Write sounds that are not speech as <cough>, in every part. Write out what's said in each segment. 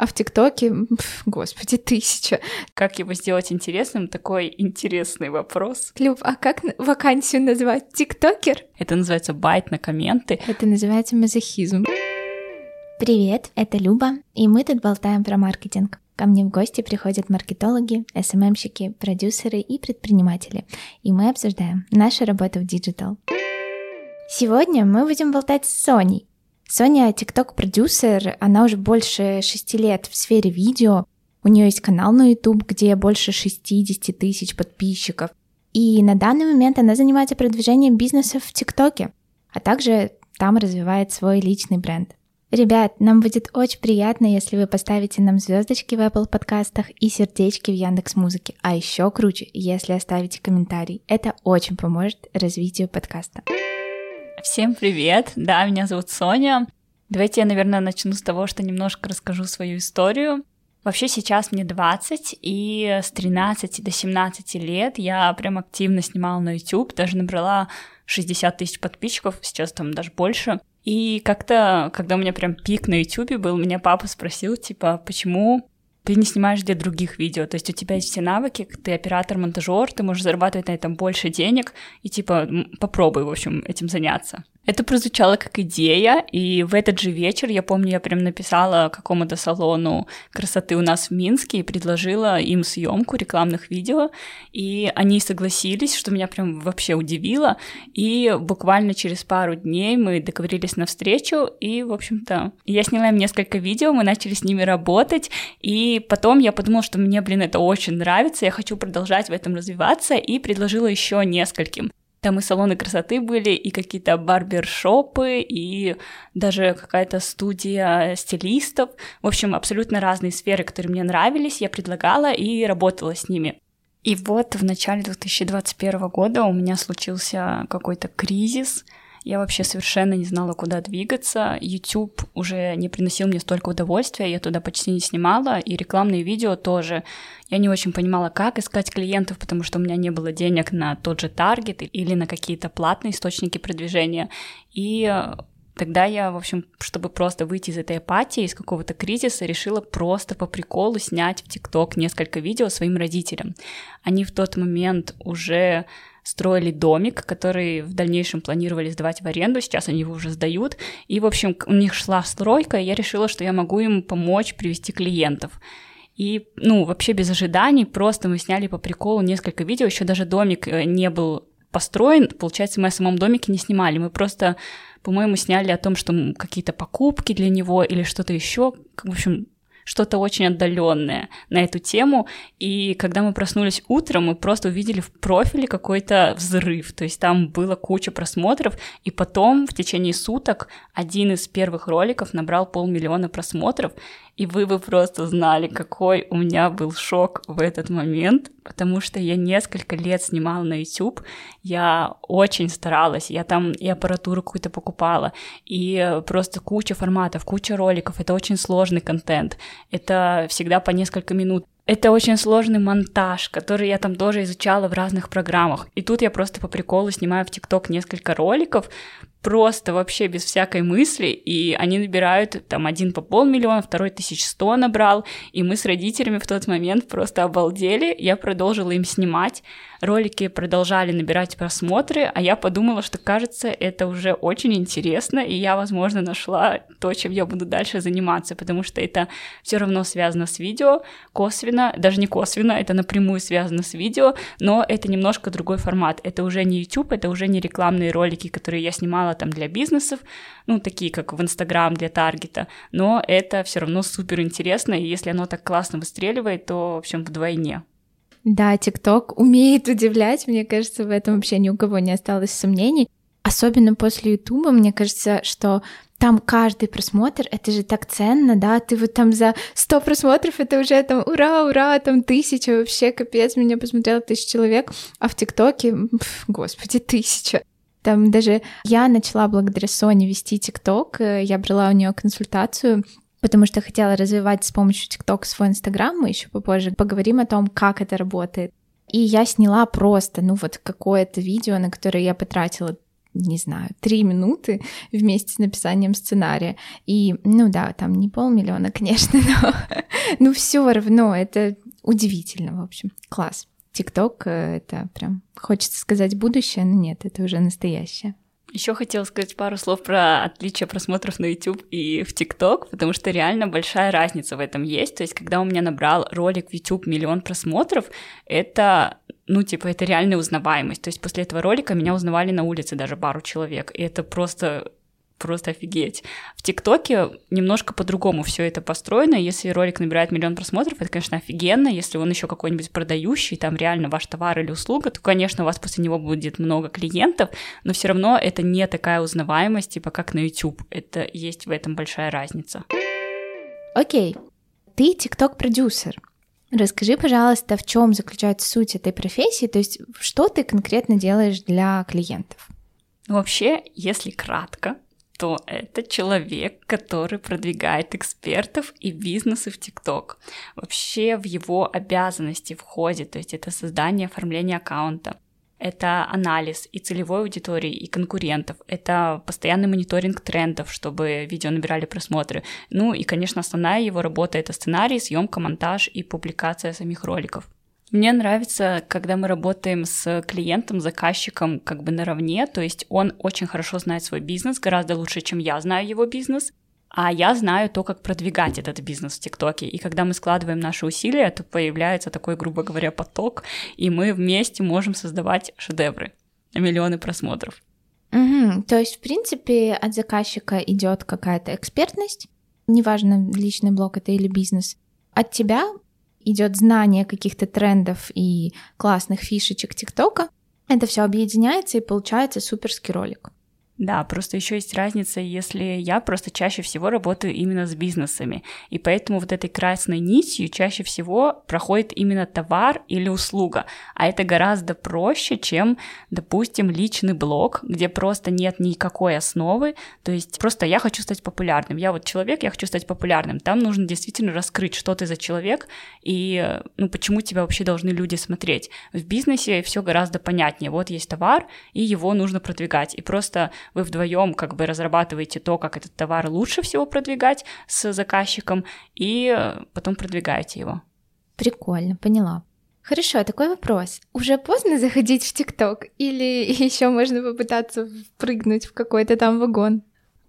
а в ТикТоке, господи, тысяча. Как его сделать интересным? Такой интересный вопрос. Люб, а как вакансию назвать? ТикТокер? Это называется bait на комменты. Это называется мазохизм. Привет, это Люба, и мы тут болтаем про маркетинг. Ко мне в гости приходят маркетологи, СММщики, продюсеры и предприниматели, и мы обсуждаем нашу работу в digital. Сегодня мы будем болтать с Соней, Соня тикток-продюсер, она уже больше шести лет в сфере видео. У нее есть канал на YouTube, где больше 60 тысяч подписчиков. И на данный момент она занимается продвижением бизнеса в ТикТоке, а также там развивает свой личный бренд. Ребят, нам будет очень приятно, если вы поставите нам звездочки в Apple подкастах и сердечки в Яндекс Музыке. А еще круче, если оставите комментарий. Это очень поможет развитию подкаста. Всем привет! Да, меня зовут Соня. Давайте я, наверное, начну с того, что немножко расскажу свою историю. Вообще сейчас мне 20, и с 13 до 17 лет я прям активно снимала на YouTube, даже набрала 60 тысяч подписчиков, сейчас там даже больше. И как-то, когда у меня прям пик на YouTube был, меня папа спросил, типа, почему ты не снимаешь для других видео, то есть у тебя есть все навыки, ты оператор-монтажер, ты можешь зарабатывать на этом больше денег, и типа попробуй, в общем, этим заняться. Это прозвучало как идея, и в этот же вечер, я помню, я прям написала какому-то салону красоты у нас в Минске и предложила им съемку рекламных видео, и они согласились, что меня прям вообще удивило, и буквально через пару дней мы договорились на встречу, и, в общем-то, я сняла им несколько видео, мы начали с ними работать, и потом я подумала, что мне, блин, это очень нравится, я хочу продолжать в этом развиваться, и предложила еще нескольким. Там и салоны красоты были, и какие-то барбершопы, и даже какая-то студия стилистов. В общем, абсолютно разные сферы, которые мне нравились, я предлагала и работала с ними. И вот в начале 2021 года у меня случился какой-то кризис — я вообще совершенно не знала, куда двигаться. YouTube уже не приносил мне столько удовольствия, я туда почти не снимала, и рекламные видео тоже. Я не очень понимала, как искать клиентов, потому что у меня не было денег на тот же таргет или на какие-то платные источники продвижения. И э, Тогда я, в общем, чтобы просто выйти из этой апатии, из какого-то кризиса, решила просто по приколу снять в ТикТок несколько видео своим родителям. Они в тот момент уже строили домик, который в дальнейшем планировали сдавать в аренду, сейчас они его уже сдают, и, в общем, у них шла стройка, и я решила, что я могу им помочь привести клиентов. И, ну, вообще без ожиданий, просто мы сняли по приколу несколько видео, еще даже домик э, не был построен, получается, мы о самом домике не снимали, мы просто, по-моему, сняли о том, что какие-то покупки для него или что-то еще, в общем, что-то очень отдаленное на эту тему. И когда мы проснулись утром, мы просто увидели в профиле какой-то взрыв. То есть там было куча просмотров, и потом в течение суток один из первых роликов набрал полмиллиона просмотров. И вы бы просто знали, какой у меня был шок в этот момент, потому что я несколько лет снимала на YouTube, я очень старалась, я там и аппаратуру какую-то покупала, и просто куча форматов, куча роликов, это очень сложный контент, это всегда по несколько минут. Это очень сложный монтаж, который я там тоже изучала в разных программах. И тут я просто по приколу снимаю в ТикТок несколько роликов, просто вообще без всякой мысли, и они набирают там один по полмиллиона, второй тысяч сто набрал, и мы с родителями в тот момент просто обалдели, я продолжила им снимать, ролики продолжали набирать просмотры, а я подумала, что кажется, это уже очень интересно, и я, возможно, нашла то, чем я буду дальше заниматься, потому что это все равно связано с видео, косвенно, даже не косвенно, это напрямую связано с видео, но это немножко другой формат. Это уже не YouTube, это уже не рекламные ролики, которые я снимала там для бизнесов, ну, такие как в Инстаграм для таргета, но это все равно супер интересно, и если оно так классно выстреливает, то, в общем, вдвойне. Да, ТикТок умеет удивлять, мне кажется, в этом вообще ни у кого не осталось сомнений. Особенно после Ютуба, мне кажется, что там каждый просмотр, это же так ценно, да, ты вот там за 100 просмотров, это уже там ура, ура, там тысяча, вообще капец, меня посмотрело тысяча человек, а в ТикТоке, господи, тысяча. Там даже я начала благодаря Соне вести ТикТок, э, я брала у нее консультацию, потому что хотела развивать с помощью ТикТок свой Инстаграм, мы еще попозже поговорим о том, как это работает. И я сняла просто, ну вот какое-то видео, на которое я потратила не знаю, три минуты <laughs> вместе с написанием сценария. И, ну да, там не полмиллиона, <laughs> конечно, но ну все равно это удивительно, в общем. Класс. ТикТок э, — это прям, хочется сказать, будущее, но нет, это уже настоящее. Еще хотела сказать пару слов про отличие просмотров на YouTube и в TikTok, потому что реально большая разница в этом есть. То есть, когда у меня набрал ролик в YouTube миллион просмотров, это ну, типа, это реальная узнаваемость. То есть после этого ролика меня узнавали на улице даже пару человек. И это просто просто офигеть. В ТикТоке немножко по-другому все это построено. Если ролик набирает миллион просмотров, это, конечно, офигенно. Если он еще какой-нибудь продающий, там реально ваш товар или услуга, то, конечно, у вас после него будет много клиентов, но все равно это не такая узнаваемость, типа как на YouTube. Это есть в этом большая разница. Окей, ты ТикТок-продюсер. Расскажи, пожалуйста, в чем заключается суть этой профессии, то есть что ты конкретно делаешь для клиентов? Вообще, если кратко, то это человек, который продвигает экспертов и бизнесы в ТикТок. Вообще в его обязанности входит, то есть это создание, оформление аккаунта, это анализ и целевой аудитории, и конкурентов, это постоянный мониторинг трендов, чтобы видео набирали просмотры. Ну и, конечно, основная его работа — это сценарий, съемка, монтаж и публикация самих роликов. Мне нравится, когда мы работаем с клиентом, заказчиком как бы наравне, то есть он очень хорошо знает свой бизнес, гораздо лучше, чем я знаю его бизнес, а я знаю то, как продвигать этот бизнес в ТикТоке. И когда мы складываем наши усилия, то появляется такой, грубо говоря, поток, и мы вместе можем создавать шедевры миллионы просмотров. Угу. То есть, в принципе, от заказчика идет какая-то экспертность, неважно, личный блог это или бизнес. От тебя идет знание каких-то трендов и классных фишечек ТикТока, это все объединяется и получается суперский ролик. Да, просто еще есть разница, если я просто чаще всего работаю именно с бизнесами, и поэтому вот этой красной нитью чаще всего проходит именно товар или услуга, а это гораздо проще, чем, допустим, личный блог, где просто нет никакой основы, то есть просто я хочу стать популярным, я вот человек, я хочу стать популярным, там нужно действительно раскрыть, что ты за человек и ну, почему тебя вообще должны люди смотреть. В бизнесе все гораздо понятнее, вот есть товар, и его нужно продвигать, и просто вы вдвоем как бы разрабатываете то, как этот товар лучше всего продвигать с заказчиком, и э, потом продвигаете его. Прикольно, поняла. Хорошо, такой вопрос. Уже поздно заходить в ТикТок или <laughs> еще можно попытаться прыгнуть в какой-то там вагон?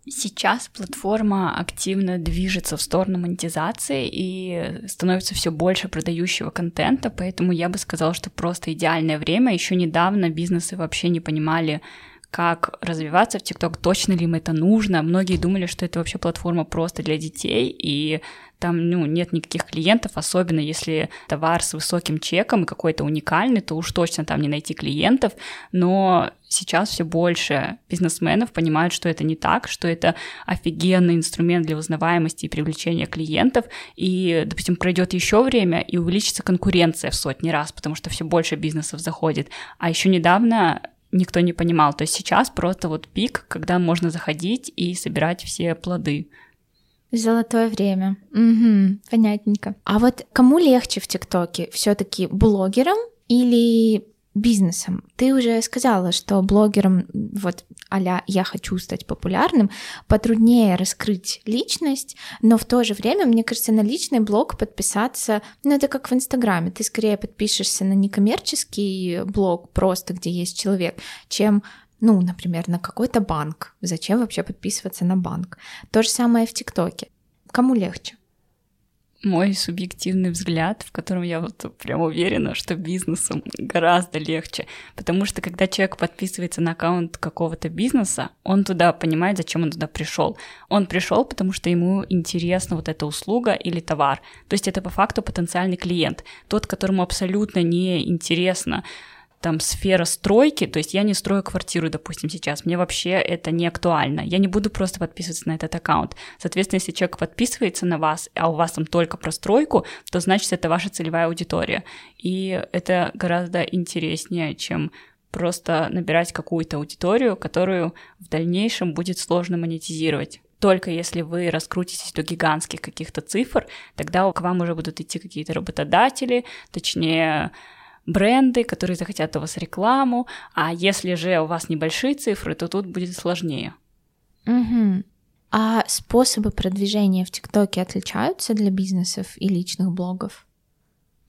Сейчас платформа активно движется в сторону монетизации и становится все больше продающего контента, поэтому я бы сказала, что просто идеальное время. Еще недавно бизнесы вообще не понимали, как развиваться в ТикТок, точно ли им это нужно. Многие думали, что это вообще платформа просто для детей, и там ну, нет никаких клиентов, особенно если товар с высоким чеком и какой-то уникальный, то уж точно там не найти клиентов, но сейчас все больше бизнесменов понимают, что это не так, что это офигенный инструмент для узнаваемости и привлечения клиентов, и, допустим, пройдет еще время и увеличится конкуренция в сотни раз, потому что все больше бизнесов заходит. А еще недавно никто не понимал. То есть сейчас просто вот пик, когда можно заходить и собирать все плоды. Золотое время. Угу, понятненько. А вот кому легче в ТикТоке? Все-таки блогерам или бизнесом. Ты уже сказала, что блогерам, вот а я хочу стать популярным, потруднее раскрыть личность, но в то же время, мне кажется, на личный блог подписаться, ну это как в Инстаграме, ты скорее подпишешься на некоммерческий блог, просто где есть человек, чем ну, например, на какой-то банк. Зачем вообще подписываться на банк? То же самое в ТикТоке. Кому легче? Мой субъективный взгляд, в котором я вот прям уверена, что бизнесом гораздо легче, потому что когда человек подписывается на аккаунт какого-то бизнеса, он туда понимает, зачем он туда пришел. Он пришел, потому что ему интересна вот эта услуга или товар. То есть это по факту потенциальный клиент, тот, которому абсолютно не интересно там сфера стройки, то есть я не строю квартиру, допустим, сейчас, мне вообще это не актуально, я не буду просто подписываться на этот аккаунт. Соответственно, если человек подписывается на вас, а у вас там только про стройку, то значит это ваша целевая аудитория. И это гораздо интереснее, чем просто набирать какую-то аудиторию, которую в дальнейшем будет сложно монетизировать. Только если вы раскрутитесь до гигантских каких-то цифр, тогда к вам уже будут идти какие-то работодатели, точнее, бренды, которые захотят у вас рекламу, а если же у вас небольшие цифры, то тут будет сложнее. Угу. А способы продвижения в ТикТоке отличаются для бизнесов и личных блогов?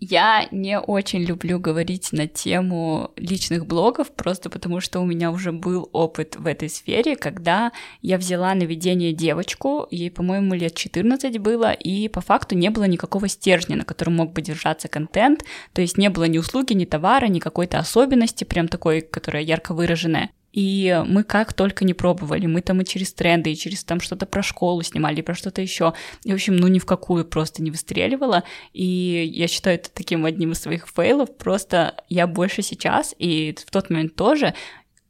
Я не очень люблю говорить на тему личных блогов, просто потому что у меня уже был опыт в этой сфере, когда я взяла на ведение девочку, ей, по-моему, лет 14 было, и по факту не было никакого стержня, на котором мог бы держаться контент, то есть не было ни услуги, ни товара, ни какой-то особенности, прям такой, которая ярко выраженная. И мы как только не пробовали, мы там и через тренды, и через там что-то про школу снимали, и про что-то еще. И, в общем, ну ни в какую просто не выстреливала. И я считаю это таким одним из своих фейлов. Просто я больше сейчас, и в тот момент тоже,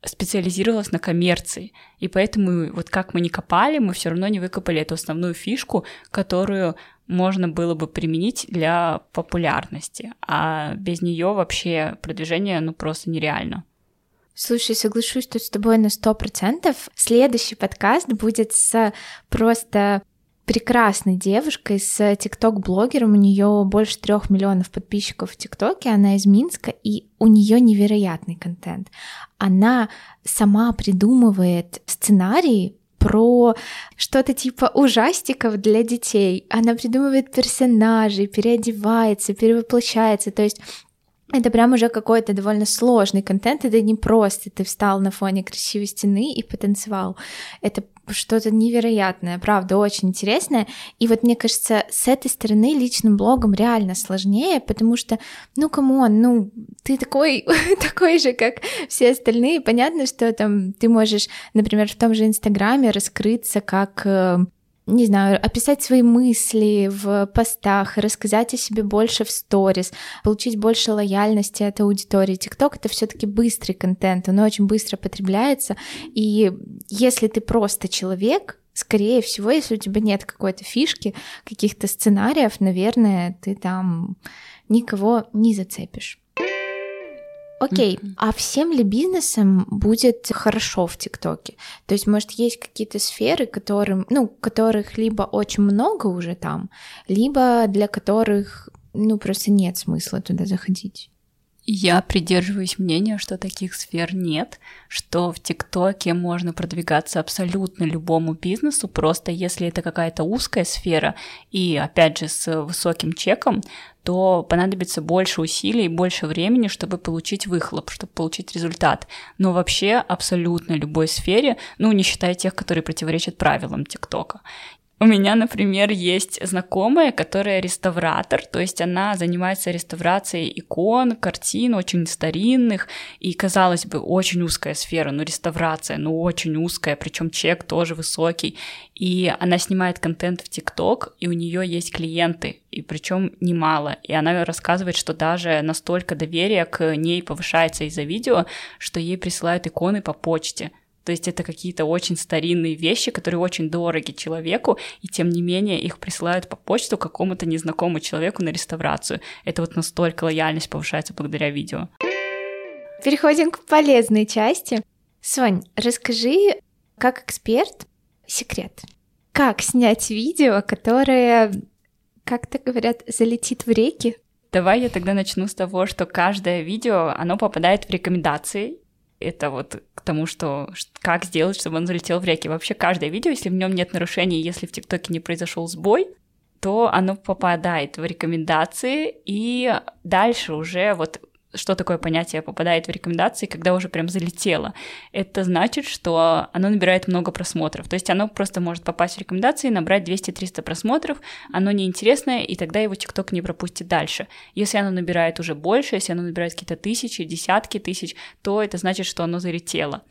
специализировалась на коммерции. И поэтому вот как мы не копали, мы все равно не выкопали эту основную фишку, которую можно было бы применить для популярности. А без нее вообще продвижение ну просто нереально. Слушай, соглашусь тут с тобой на сто процентов. Следующий подкаст будет с просто прекрасной девушкой, с тикток-блогером. У нее больше трех миллионов подписчиков в ТикТоке. Она из Минска, и у нее невероятный контент. Она сама придумывает сценарии про что-то типа ужастиков для детей. Она придумывает персонажей, переодевается, перевоплощается. То есть это прям уже какой-то довольно сложный контент, это не просто ты встал на фоне красивой стены и потанцевал. Это что-то невероятное, правда, очень интересное. И вот мне кажется, с этой стороны личным блогом реально сложнее, потому что, ну, come on, ну, ты такой, <laughs> такой же, как все остальные. Понятно, что там ты можешь, например, в том же Инстаграме раскрыться как э, не знаю, описать свои мысли в постах, рассказать о себе больше в сторис, получить больше лояльности от аудитории. ТикТок — это все таки быстрый контент, он очень быстро потребляется, и если ты просто человек, скорее всего, если у тебя нет какой-то фишки, каких-то сценариев, наверное, ты там никого не зацепишь. Окей, mm-hmm. а всем ли бизнесам будет хорошо в ТикТоке? То есть, может, есть какие-то сферы, которым, ну, которых либо очень много уже там, либо для которых, ну, просто нет смысла туда заходить? Я придерживаюсь мнения, что таких сфер нет, что в ТикТоке можно продвигаться абсолютно любому бизнесу, просто если это какая-то узкая сфера и, опять же, с высоким чеком, то понадобится больше усилий, больше времени, чтобы получить выхлоп, чтобы получить результат. Но вообще абсолютно любой сфере, ну, не считая тех, которые противоречат правилам ТикТока. У меня, например, есть знакомая, которая реставратор, то есть она занимается реставрацией икон, картин очень старинных, и, казалось бы, очень узкая сфера, ну, реставрация, ну, очень узкая, причем чек тоже высокий, и она снимает контент в ТикТок, и у нее есть клиенты, и причем немало, и она рассказывает, что даже настолько доверие к ней повышается из-за видео, что ей присылают иконы по почте, то есть это какие-то очень старинные вещи, которые очень дороги человеку, и тем не менее их присылают по почту какому-то незнакомому человеку на реставрацию. Это вот настолько лояльность повышается благодаря видео. Переходим к полезной части. Сонь, расскажи, как эксперт, секрет. Как снять видео, которое, как-то говорят, залетит в реки? Давай я тогда начну с того, что каждое видео, оно попадает в рекомендации, это вот к тому, что как сделать, чтобы он залетел в реки. Вообще каждое видео, если в нем нет нарушений, если в ТикТоке не произошел сбой, то оно попадает в рекомендации, и дальше уже вот что такое понятие попадает в рекомендации, когда уже прям залетело. Это значит, что оно набирает много просмотров. То есть оно просто может попасть в рекомендации, набрать 200-300 просмотров, оно неинтересное, и тогда его ТикТок не пропустит дальше. Если оно набирает уже больше, если оно набирает какие-то тысячи, десятки тысяч, то это значит, что оно залетело.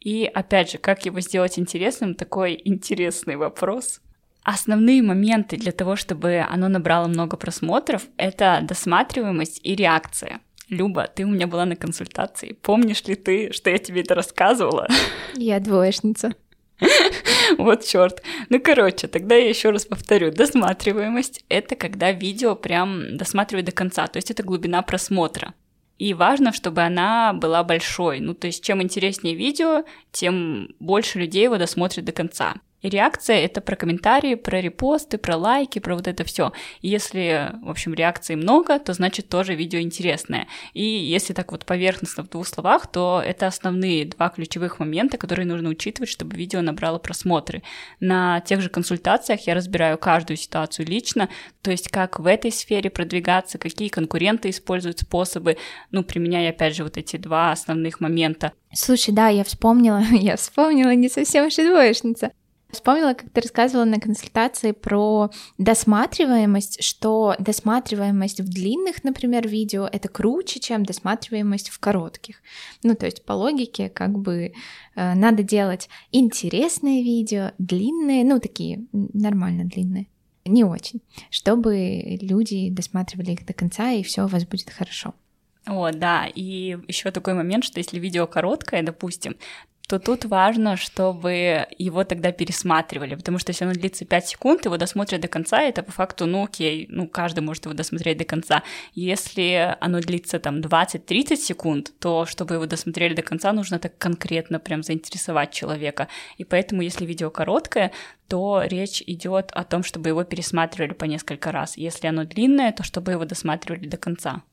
И опять же, как его сделать интересным, такой интересный вопрос. Основные моменты для того, чтобы оно набрало много просмотров, это досматриваемость и реакция. Люба, ты у меня была на консультации. Помнишь ли ты, что я тебе это рассказывала? <laughs> Я двоечница. <laughs> Вот черт. Ну, короче, тогда я еще раз повторю. Досматриваемость — это когда видео прям досматривают до конца, то есть это глубина просмотра. И важно, чтобы она была большой. Ну, то есть чем интереснее видео, тем больше людей его досмотрят до конца. И реакция — это про комментарии, про репосты, про лайки, про вот это все. Если, в общем, реакций много, то значит тоже видео интересное. И если так вот поверхностно в двух словах, то это основные два ключевых момента, которые нужно учитывать, чтобы видео набрало просмотры. На тех же консультациях я разбираю каждую ситуацию лично, то есть как в этой сфере продвигаться, какие конкуренты используют способы, ну, применяя опять же вот эти два основных момента. Слушай, да, я вспомнила, <laughs> я вспомнила, не совсем двоечница. Вспомнила, как ты рассказывала на консультации про досматриваемость, что досматриваемость в длинных, например, видео это круче, чем досматриваемость в коротких. Ну, то есть по логике как бы э, надо делать интересные видео, длинные, ну, такие нормально длинные, не очень, чтобы люди досматривали их до конца, и все у вас будет хорошо. О, да, и еще такой момент, что если видео короткое, допустим, то тут важно, чтобы его тогда пересматривали, потому что если оно длится 5 секунд, его досмотрят до конца, это по факту, ну окей, ну каждый может его досмотреть до конца. Если оно длится там 20-30 секунд, то чтобы его досмотрели до конца, нужно так конкретно прям заинтересовать человека. И поэтому, если видео короткое, то речь идет о том, чтобы его пересматривали по несколько раз. Если оно длинное, то чтобы его досматривали до конца.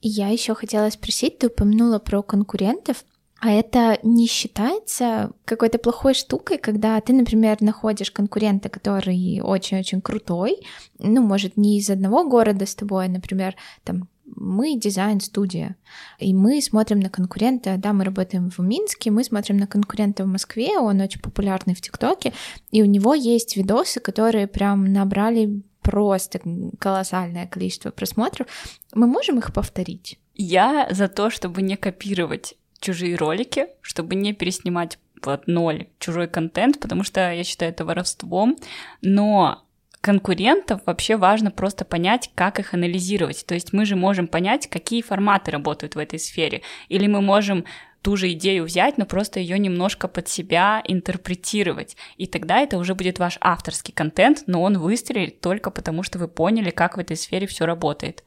Я еще хотела спросить, ты упомянула про конкурентов. А это не считается какой-то плохой штукой, когда ты, например, находишь конкурента, который очень-очень крутой, ну, может, не из одного города с тобой, например, там мы дизайн-студия, и мы смотрим на конкурента, да, мы работаем в Минске, мы смотрим на конкурента в Москве, он очень популярный в ТикТоке, и у него есть видосы, которые прям набрали просто колоссальное количество просмотров. Мы можем их повторить? Я за то, чтобы не копировать чужие ролики, чтобы не переснимать под ноль чужой контент, потому что я считаю это воровством, но конкурентов вообще важно просто понять, как их анализировать. То есть мы же можем понять, какие форматы работают в этой сфере. Или мы можем ту же идею взять, но просто ее немножко под себя интерпретировать. И тогда это уже будет ваш авторский контент, но он выстрелит только потому, что вы поняли, как в этой сфере все работает.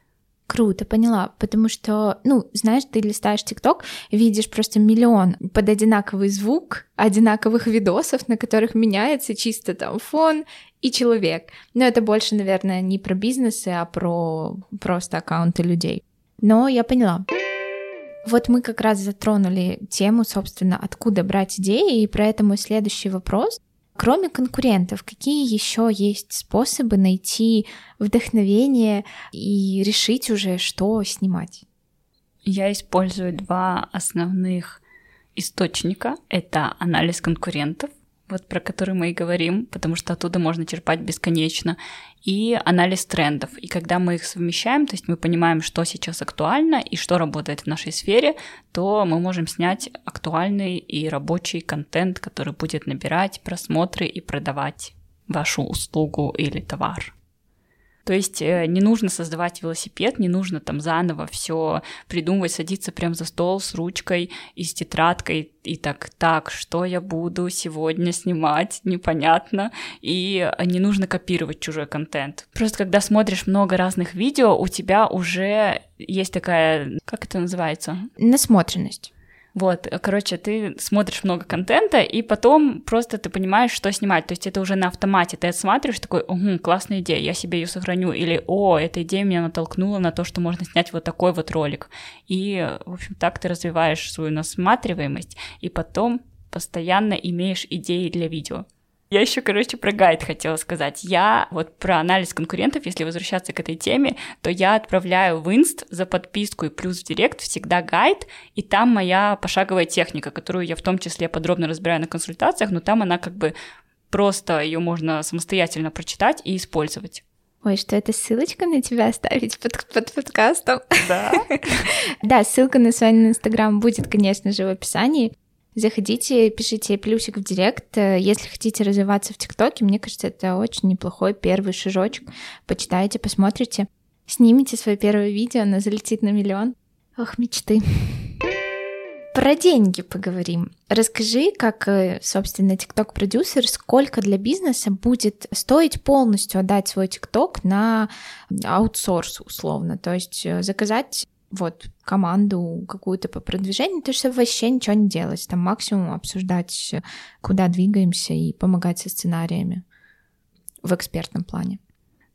Круто, поняла. Потому что, ну, знаешь, ты листаешь ТикТок, видишь просто миллион под одинаковый звук, одинаковых видосов, на которых меняется чисто там фон и человек. Но это больше, наверное, не про бизнесы, а про просто аккаунты людей. Но я поняла. Вот мы как раз затронули тему, собственно, откуда брать идеи, и про это мой следующий вопрос — Кроме конкурентов, какие еще есть способы найти вдохновение и решить уже, что снимать? Я использую два основных источника. Это анализ конкурентов вот про который мы и говорим, потому что оттуда можно черпать бесконечно, и анализ трендов. И когда мы их совмещаем, то есть мы понимаем, что сейчас актуально и что работает в нашей сфере, то мы можем снять актуальный и рабочий контент, который будет набирать просмотры и продавать вашу услугу или товар. То есть э, не нужно создавать велосипед, не нужно там заново все придумывать, садиться прям за стол с ручкой и с тетрадкой и так, так, что я буду сегодня снимать, непонятно, и не нужно копировать чужой контент. Просто когда смотришь много разных видео, у тебя уже есть такая, как это называется? Насмотренность. Вот, короче, ты смотришь много контента, и потом просто ты понимаешь, что снимать. То есть это уже на автомате. Ты отсматриваешь такой, угу, классная идея, я себе ее сохраню. Или, о, эта идея меня натолкнула на то, что можно снять вот такой вот ролик. И, в общем, так ты развиваешь свою насматриваемость, и потом постоянно имеешь идеи для видео. Я еще, короче, про гайд хотела сказать. Я вот про анализ конкурентов, если возвращаться к этой теме, то я отправляю в инст за подписку и плюс в директ всегда гайд, и там моя пошаговая техника, которую я в том числе подробно разбираю на консультациях, но там она как бы просто ее можно самостоятельно прочитать и использовать. Ой, что это ссылочка на тебя оставить под, под подкастом? Да. <laughs> да, ссылка на свой инстаграм будет, конечно же, в описании. Заходите, пишите плюсик в директ. Если хотите развиваться в ТикТоке, мне кажется, это очень неплохой первый шажочек. Почитайте, посмотрите. Снимите свое первое видео, оно залетит на миллион. Ох, мечты. Про деньги поговорим. Расскажи, как, э, собственно, TikTok-продюсер, сколько для бизнеса будет стоить полностью отдать свой TikTok на аутсорс, условно. То есть э, заказать вот команду какую-то по продвижению, то что вообще ничего не делать, там максимум обсуждать, куда двигаемся и помогать со сценариями в экспертном плане.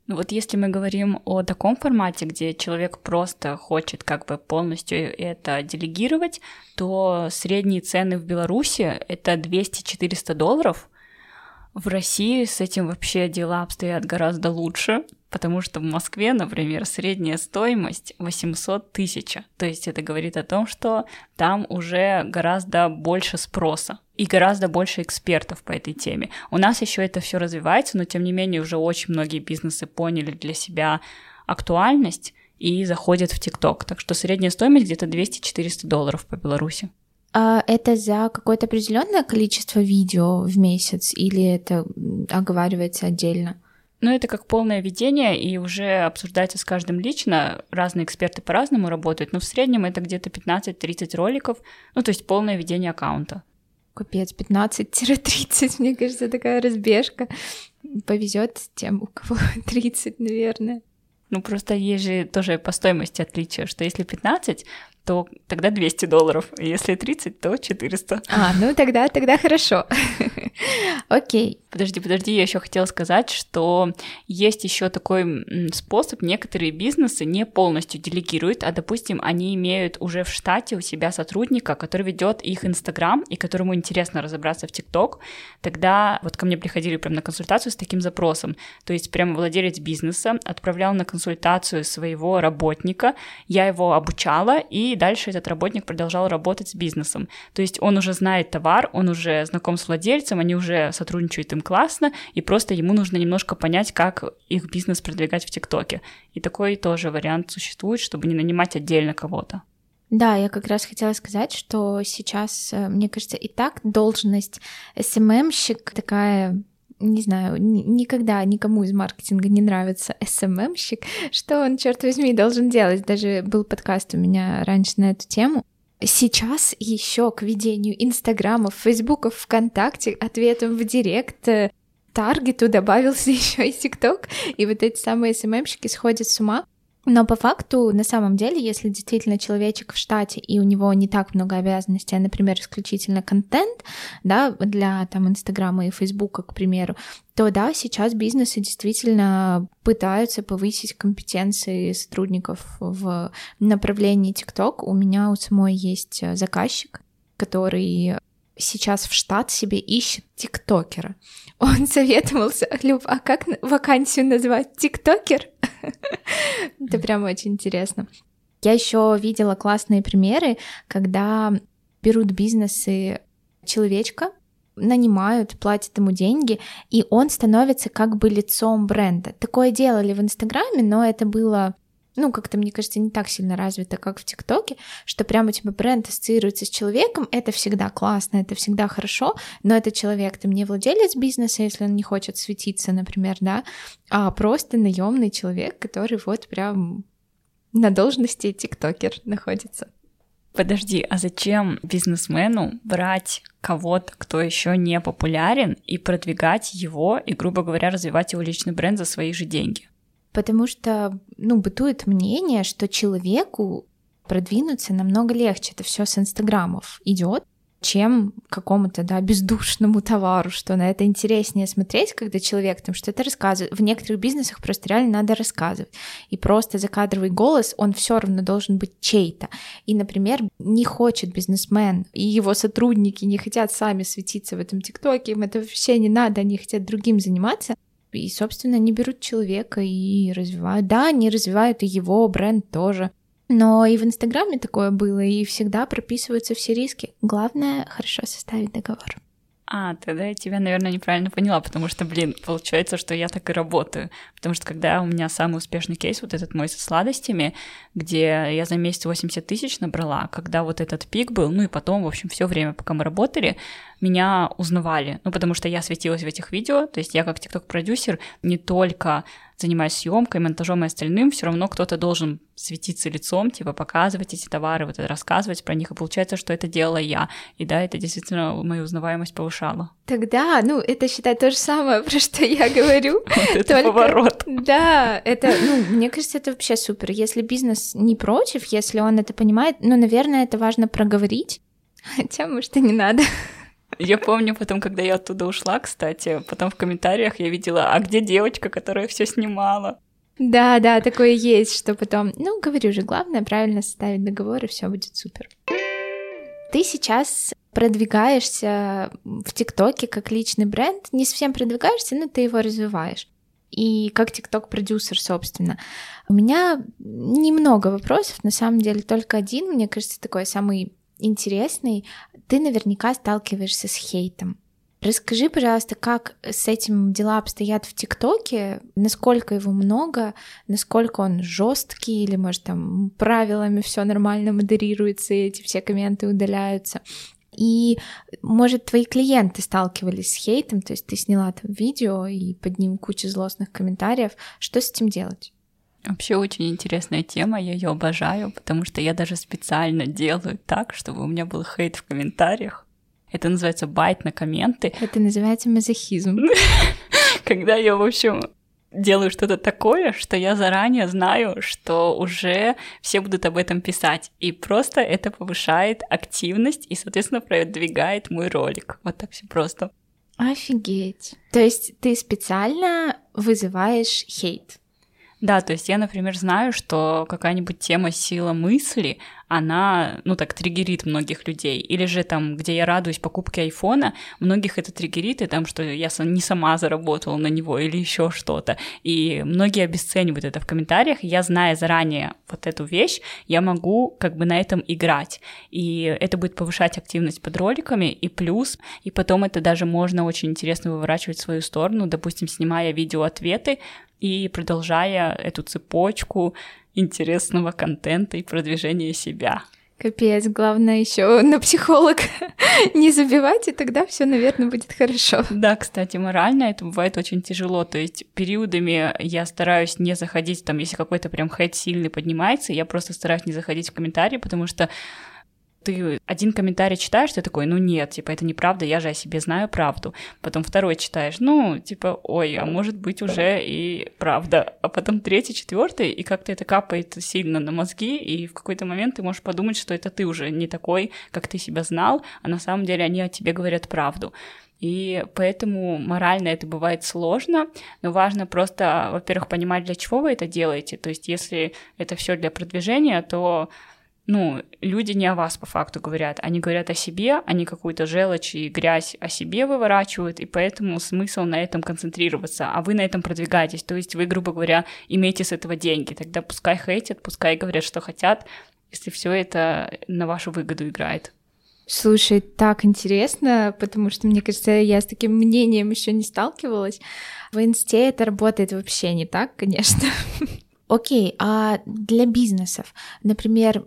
Ну вот если мы говорим о таком формате, где человек просто хочет как бы полностью это делегировать, то средние цены в Беларуси это 200-400 долларов. В России с этим вообще дела обстоят гораздо лучше, потому что в Москве, например, средняя стоимость 800 тысяч. То есть это говорит о том, что там уже гораздо больше спроса и гораздо больше экспертов по этой теме. У нас еще это все развивается, но тем не менее уже очень многие бизнесы поняли для себя актуальность и заходят в ТикТок. Так что средняя стоимость где-то 200-400 долларов по Беларуси. А это за какое-то определенное количество видео в месяц или это оговаривается отдельно? Ну, это как полное ведение, и уже обсуждается с каждым лично. Разные эксперты по-разному работают, но в среднем это где-то 15-30 роликов, ну, то есть полное ведение аккаунта. Капец, 15-30, мне кажется, такая разбежка. Повезет тем, у кого <laughs> 30, наверное. Ну, просто есть же тоже по стоимости отличие, что если 15, то тогда 200 долларов, если 30, то 400. А, ну тогда, тогда хорошо. <laughs> Окей. Подожди, подожди, я еще хотела сказать, что есть еще такой способ, некоторые бизнесы не полностью делегируют, а, допустим, они имеют уже в штате у себя сотрудника, который ведет их Инстаграм и которому интересно разобраться в ТикТок, тогда вот ко мне приходили прям на консультацию с таким запросом, то есть прямо владелец бизнеса отправлял на консультацию своего работника, я его обучала, и дальше этот работник продолжал работать с бизнесом, то есть он уже знает товар, он уже знаком с владельцем, они уже сотрудничают им классно, и просто ему нужно немножко понять, как их бизнес продвигать в ТикТоке. И такой тоже вариант существует, чтобы не нанимать отдельно кого-то. Да, я как раз хотела сказать, что сейчас, э, мне кажется, и так должность СММщик такая не знаю, никогда никому из маркетинга не нравится СММщик, <laughs> что он, черт возьми, должен делать. Даже был подкаст у меня раньше на эту тему. Сейчас еще к ведению Инстаграмов, Фейсбуков, ВКонтакте, ответом в Директ, э, Таргету добавился <laughs> еще и ТикТок, и вот эти самые СММщики сходят с ума. Но по факту, на самом деле, если действительно человечек в штате, и у него не так много обязанностей, а, например, исключительно контент, да, для там Инстаграма и Фейсбука, к примеру, то да, сейчас бизнесы действительно пытаются повысить компетенции сотрудников в направлении ТикТок. У меня у самой есть заказчик, который сейчас в штат себе ищет тиктокера. Он <laughs> советовался, Люб, а как вакансию назвать? Тиктокер? Это прям очень интересно. Я еще видела классные примеры, когда берут бизнесы человечка, нанимают, платят ему деньги, и он становится как бы лицом бренда. Такое делали в Инстаграме, но это было ну, как-то, мне кажется, не так сильно развито, как в ТикТоке, что прямо у тебя бренд ассоциируется с человеком, это всегда классно, это всегда хорошо, но это человек, там не владелец бизнеса, если он не хочет светиться, например, да, а просто наемный человек, который вот прям на должности тиктокер находится. Подожди, а зачем бизнесмену брать кого-то, кто еще не популярен, и продвигать его, и, грубо говоря, развивать его личный бренд за свои же деньги? Потому что, ну, бытует мнение, что человеку продвинуться намного легче. Это все с инстаграмов идет, чем какому-то, да, бездушному товару, что на это интереснее смотреть, когда человек там что-то рассказывает. В некоторых бизнесах просто реально надо рассказывать. И просто закадровый голос, он все равно должен быть чей-то. И, например, не хочет бизнесмен, и его сотрудники не хотят сами светиться в этом ТикТоке, им это вообще не надо, они хотят другим заниматься, и, собственно, они берут человека и развивают. Да, они развивают и его бренд тоже. Но и в Инстаграме такое было, и всегда прописываются все риски. Главное — хорошо составить договор. А, тогда я тебя, наверное, неправильно поняла, потому что, блин, получается, что я так и работаю. Потому что когда у меня самый успешный кейс, вот этот мой со сладостями, где я за месяц 80 тысяч набрала, когда вот этот пик был, ну и потом, в общем, все время, пока мы работали, меня узнавали. Ну, потому что я светилась в этих видео, то есть я как тикток-продюсер не только занимаюсь съемкой, монтажом и остальным, все равно кто-то должен светиться лицом, типа показывать эти товары, вот это рассказывать про них, и получается, что это делала я. И да, это действительно мою узнаваемость повышало. Тогда, ну, это считай то же самое, <laughs> про что я говорю. <laughs> Вот это поворот. Да, это, ну, мне кажется, это вообще супер. Если бизнес не против, если он это понимает, ну, наверное, это важно проговорить, <laughs> хотя, может, и не надо. Я помню потом, когда я оттуда ушла, кстати, потом в комментариях я видела, а где девочка, которая все снимала? Да, да, такое есть, что потом, ну, говорю же, главное правильно составить договор, и все будет супер. Ты сейчас продвигаешься в ТикТоке как личный бренд, не совсем продвигаешься, но ты его развиваешь. И как ТикТок-продюсер, собственно. У меня немного вопросов, на самом деле только один, мне кажется, такой самый интересный. Ты наверняка сталкиваешься с хейтом. Расскажи, пожалуйста, как с этим дела обстоят в ТикТоке, насколько его много, насколько он жесткий, или, может, там правилами все нормально модерируется, и эти все комменты удаляются. И, может, твои клиенты сталкивались с хейтом, то есть ты сняла там видео, и под ним куча злостных комментариев. Что с этим делать? Вообще очень интересная тема, я ее обожаю, потому что я даже специально делаю так, чтобы у меня был хейт в комментариях. Это называется байт на комменты. Это называется мазохизм. <laughs> Когда я, в общем, делаю что-то такое, что я заранее знаю, что уже все будут об этом писать. И просто это повышает активность и, соответственно, продвигает мой ролик. Вот так все просто. Офигеть. То есть ты специально вызываешь хейт? Да, то есть я, например, знаю, что какая-нибудь тема сила мысли, она, ну так, триггерит многих людей. Или же там, где я радуюсь покупке айфона, многих это триггерит, и там, что я не сама заработала на него или еще что-то. И многие обесценивают это в комментариях. Я, зная заранее вот эту вещь, я могу как бы на этом играть. И это будет повышать активность под роликами, и плюс, и потом это даже можно очень интересно выворачивать в свою сторону, допустим, снимая видео-ответы, и продолжая эту цепочку интересного контента и продвижения себя. Капец, главное еще на психолог <laughs> не забивать, и тогда все, наверное, будет хорошо. Да, кстати, морально это бывает очень тяжело. То есть периодами я стараюсь не заходить, там, если какой-то прям хейт сильный поднимается, я просто стараюсь не заходить в комментарии, потому что ты один комментарий читаешь, ты такой, ну нет, типа, это неправда, я же о себе знаю правду. Потом второй читаешь, ну, типа, ой, а может быть уже и правда. А потом третий, четвертый, и как-то это капает сильно на мозги, и в какой-то момент ты можешь подумать, что это ты уже не такой, как ты себя знал, а на самом деле они о тебе говорят правду. И поэтому морально это бывает сложно, но важно просто, во-первых, понимать, для чего вы это делаете. То есть, если это все для продвижения, то ну, люди не о вас по факту говорят, они говорят о себе, они какую-то желчь и грязь о себе выворачивают, и поэтому смысл на этом концентрироваться, а вы на этом продвигаетесь, то есть вы, грубо говоря, имеете с этого деньги, тогда пускай хейтят, пускай говорят, что хотят, если все это на вашу выгоду играет. Слушай, так интересно, потому что, мне кажется, я с таким мнением еще не сталкивалась. В инсте это работает вообще не так, конечно. <laughs> Окей, okay, а для бизнесов, например,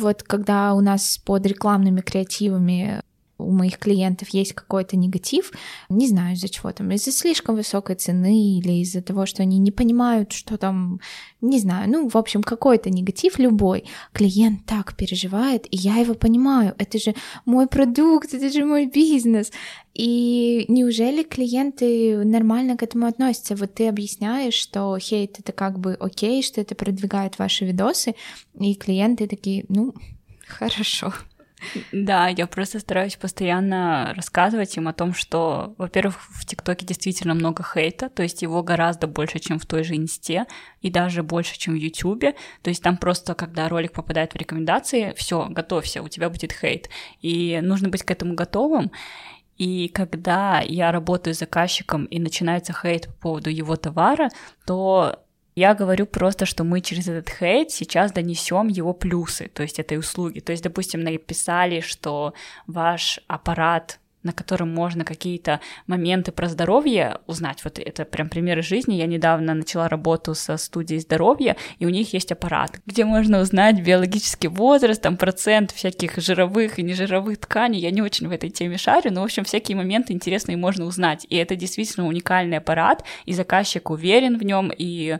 вот когда у нас под рекламными креативами у моих клиентов есть какой-то негатив, не знаю из-за чего там, из-за слишком высокой цены или из-за того, что они не понимают, что там, не знаю, ну, в общем, какой-то негатив любой. Клиент так переживает, и я его понимаю, это же мой продукт, это же мой бизнес. И неужели клиенты нормально к этому относятся? Вот ты объясняешь, что хейт это как бы окей, что это продвигает ваши видосы, и клиенты такие, ну, хорошо. Да, я просто стараюсь постоянно рассказывать им о том, что, во-первых, в ТикТоке действительно много хейта, то есть его гораздо больше, чем в той же Инсте, и даже больше, чем в Ютубе. То есть там просто, когда ролик попадает в рекомендации, все, готовься, у тебя будет хейт. И нужно быть к этому готовым. И когда я работаю с заказчиком и начинается хейт по поводу его товара, то я говорю просто, что мы через этот хейт сейчас донесем его плюсы, то есть этой услуги. То есть, допустим, написали, что ваш аппарат на котором можно какие-то моменты про здоровье узнать. Вот это прям примеры жизни. Я недавно начала работу со студией здоровья, и у них есть аппарат, где можно узнать биологический возраст, там процент всяких жировых и нежировых тканей. Я не очень в этой теме шарю, но, в общем, всякие моменты интересные можно узнать. И это действительно уникальный аппарат, и заказчик уверен в нем, и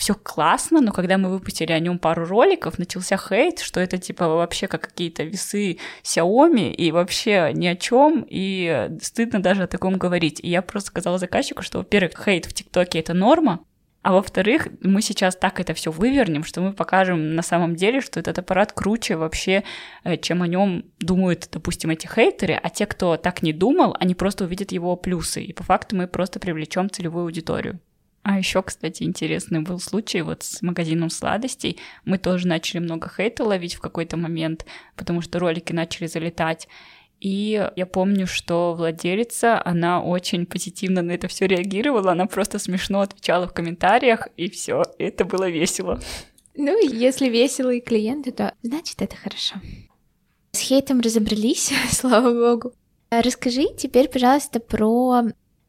все классно, но когда мы выпустили о нем пару роликов, начался хейт, что это типа вообще как какие-то весы Xiaomi и вообще ни о чем, и стыдно даже о таком говорить. И я просто сказала заказчику, что, во-первых, хейт в ТикТоке это норма, а во-вторых, мы сейчас так это все вывернем, что мы покажем на самом деле, что этот аппарат круче вообще, э, чем о нем думают, допустим, эти хейтеры, а те, кто так не думал, они просто увидят его плюсы, и по факту мы просто привлечем целевую аудиторию. А еще, кстати, интересный был случай вот с магазином сладостей. Мы тоже начали много хейта ловить в какой-то момент, потому что ролики начали залетать. И я помню, что владелица, она очень позитивно на это все реагировала, она просто смешно отвечала в комментариях, и все, это было весело. Ну, если весело и клиенты, то значит это хорошо. С хейтом разобрались, <laughs> слава богу. Расскажи теперь, пожалуйста, про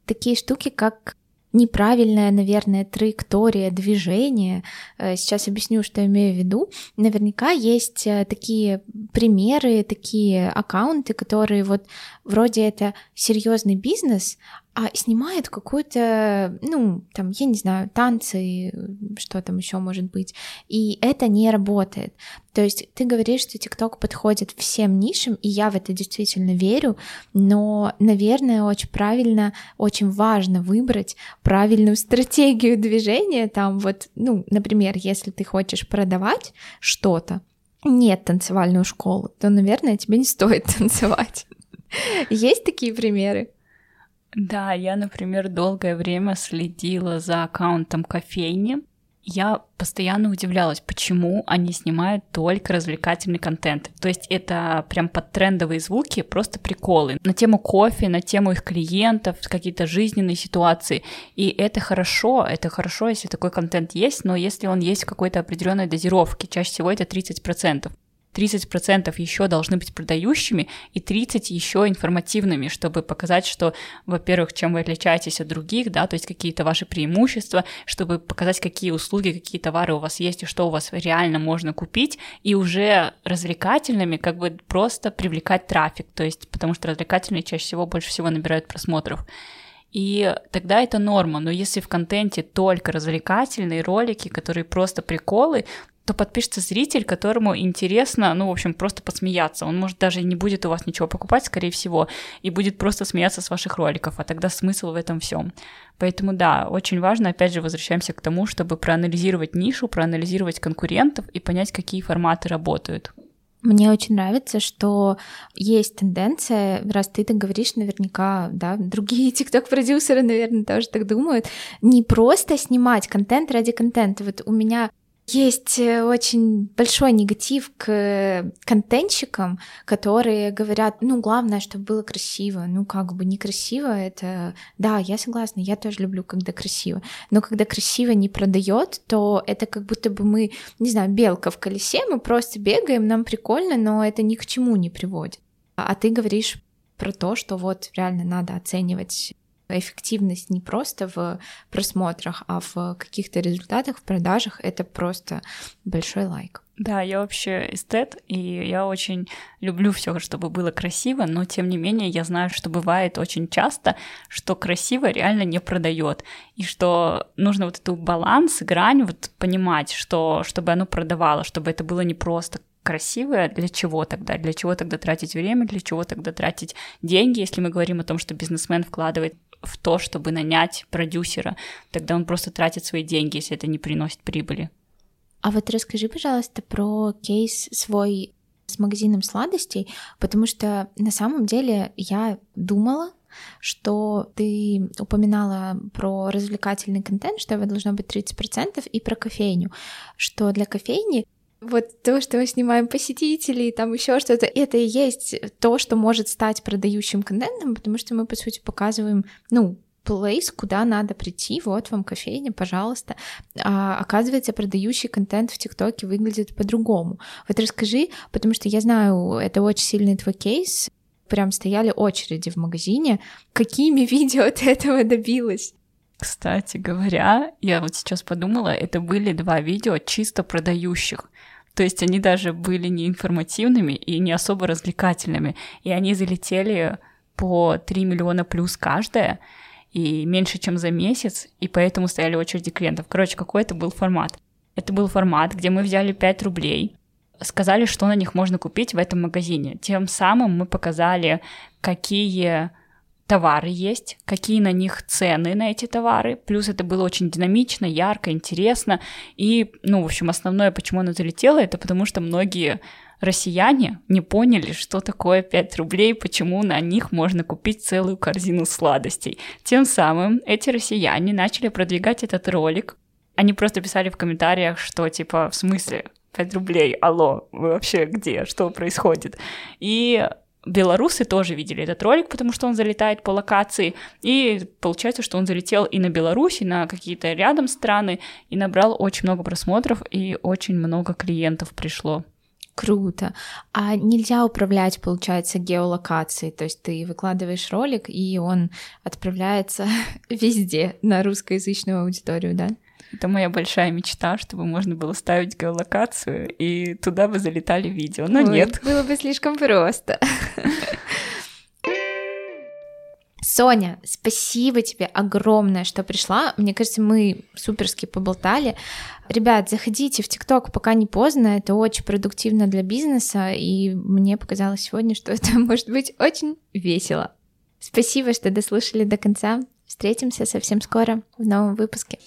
такие штуки, как неправильная, наверное, траектория движения. Э, сейчас объясню, что я имею в виду. Наверняка есть э, такие примеры, такие аккаунты, которые вот вроде это серьезный бизнес, а снимает какую-то, ну, там, я не знаю, танцы, что там еще может быть, и это не работает. То есть ты говоришь, что ТикТок подходит всем нишам, и я в это действительно верю, но, наверное, очень правильно, очень важно выбрать правильную стратегию движения, там вот, ну, например, если ты хочешь продавать что-то, нет танцевальную школу, то, наверное, тебе не стоит <laughs> танцевать. Есть такие примеры? Да, я, например, долгое время следила за аккаунтом кофейни. Я постоянно удивлялась, почему они снимают только развлекательный контент. То есть это прям под трендовые звуки, просто приколы. На тему кофе, на тему их клиентов, какие-то жизненные ситуации. И это хорошо, это хорошо, если такой контент есть, но если он есть в какой-то определенной дозировке, чаще всего это 30%. 30% еще должны быть продающими и 30% еще информативными, чтобы показать, что, во-первых, чем вы отличаетесь от других, да, то есть какие-то ваши преимущества, чтобы показать, какие услуги, какие товары у вас есть и что у вас реально можно купить, и уже развлекательными как бы просто привлекать трафик, то есть потому что развлекательные чаще всего больше всего набирают просмотров. И тогда это норма, но если в контенте только развлекательные ролики, которые просто приколы, то подпишется зритель, которому интересно, ну, в общем, просто посмеяться. Он, может, даже не будет у вас ничего покупать, скорее всего, и будет просто смеяться с ваших роликов, а тогда смысл в этом всем. Поэтому, да, очень важно, опять же, возвращаемся к тому, чтобы проанализировать нишу, проанализировать конкурентов и понять, какие форматы работают. Мне очень нравится, что есть тенденция, раз ты так говоришь, наверняка, да, другие <laughs> тикток-продюсеры, наверное, тоже так думают, не просто снимать контент ради контента. Вот у меня есть э, очень большой негатив к контентщикам, которые говорят, ну, главное, чтобы было красиво. Ну, как бы некрасиво это... Да, я согласна, я тоже люблю, когда красиво. Но когда красиво не продает, то это как будто бы мы, не знаю, белка в колесе, мы просто бегаем, нам прикольно, но это ни к чему не приводит. А ты говоришь про то, что вот реально надо оценивать эффективность не просто в просмотрах, а в каких-то результатах, в продажах, это просто большой лайк. Да, я вообще эстет, и я очень люблю все, чтобы было красиво, но тем не менее я знаю, что бывает очень часто, что красиво реально не продает, и что нужно вот эту баланс, грань вот понимать, что чтобы оно продавало, чтобы это было не просто красивое, для чего тогда? Для чего тогда тратить время, для чего тогда тратить деньги, если мы говорим о том, что бизнесмен вкладывает в то, чтобы нанять продюсера, тогда он просто тратит свои деньги, если это не приносит прибыли. А вот расскажи, пожалуйста, про кейс свой с магазином сладостей, потому что на самом деле я думала, что ты упоминала про развлекательный контент, что его должно быть 30%, и про кофейню, что для кофейни вот то, что мы снимаем посетителей, там еще что-то, это и есть то, что может стать продающим контентом, потому что мы, по сути, показываем, ну, place, куда надо прийти, вот вам кофейня, пожалуйста. А, оказывается, продающий контент в ТикТоке выглядит по-другому. Вот расскажи, потому что я знаю, это очень сильный твой кейс, прям стояли очереди в магазине. Какими <laughs> видео ты этого добилась? Кстати говоря, я вот сейчас подумала, это были два видео чисто продающих. То есть они даже были не информативными и не особо развлекательными. И они залетели по 3 миллиона плюс каждая. и меньше, чем за месяц, и поэтому стояли очереди клиентов. Короче, какой это был формат? Это был формат, где мы взяли 5 рублей, сказали, что на них можно купить в этом магазине. Тем самым мы показали, какие товары есть, какие на них цены на эти товары. Плюс это было очень динамично, ярко, интересно. И, ну, в общем, основное, почему оно залетело, это потому что многие россияне не поняли, что такое 5 рублей, почему на них можно купить целую корзину сладостей. Тем самым эти россияне начали продвигать этот ролик. Они просто писали в комментариях, что типа, в смысле, 5 рублей, алло, вы вообще где, что происходит? И белорусы тоже видели этот ролик, потому что он залетает по локации, и получается, что он залетел и на Беларусь, и на какие-то рядом страны, и набрал очень много просмотров, и очень много клиентов пришло. Круто. А нельзя управлять, получается, геолокацией, то есть ты выкладываешь ролик, и он отправляется <laughs> везде на русскоязычную аудиторию, да? Это моя большая мечта, чтобы можно было ставить геолокацию, и туда бы залетали видео. Но Ой, нет. Было бы слишком просто. Соня, спасибо тебе огромное, что пришла. Мне кажется, мы суперски поболтали. Ребят, заходите в ТикТок, пока не поздно. Это очень продуктивно для бизнеса, и мне показалось сегодня, что это <laughs> может быть очень весело. Спасибо, что дослушали до конца. Встретимся совсем скоро в новом выпуске.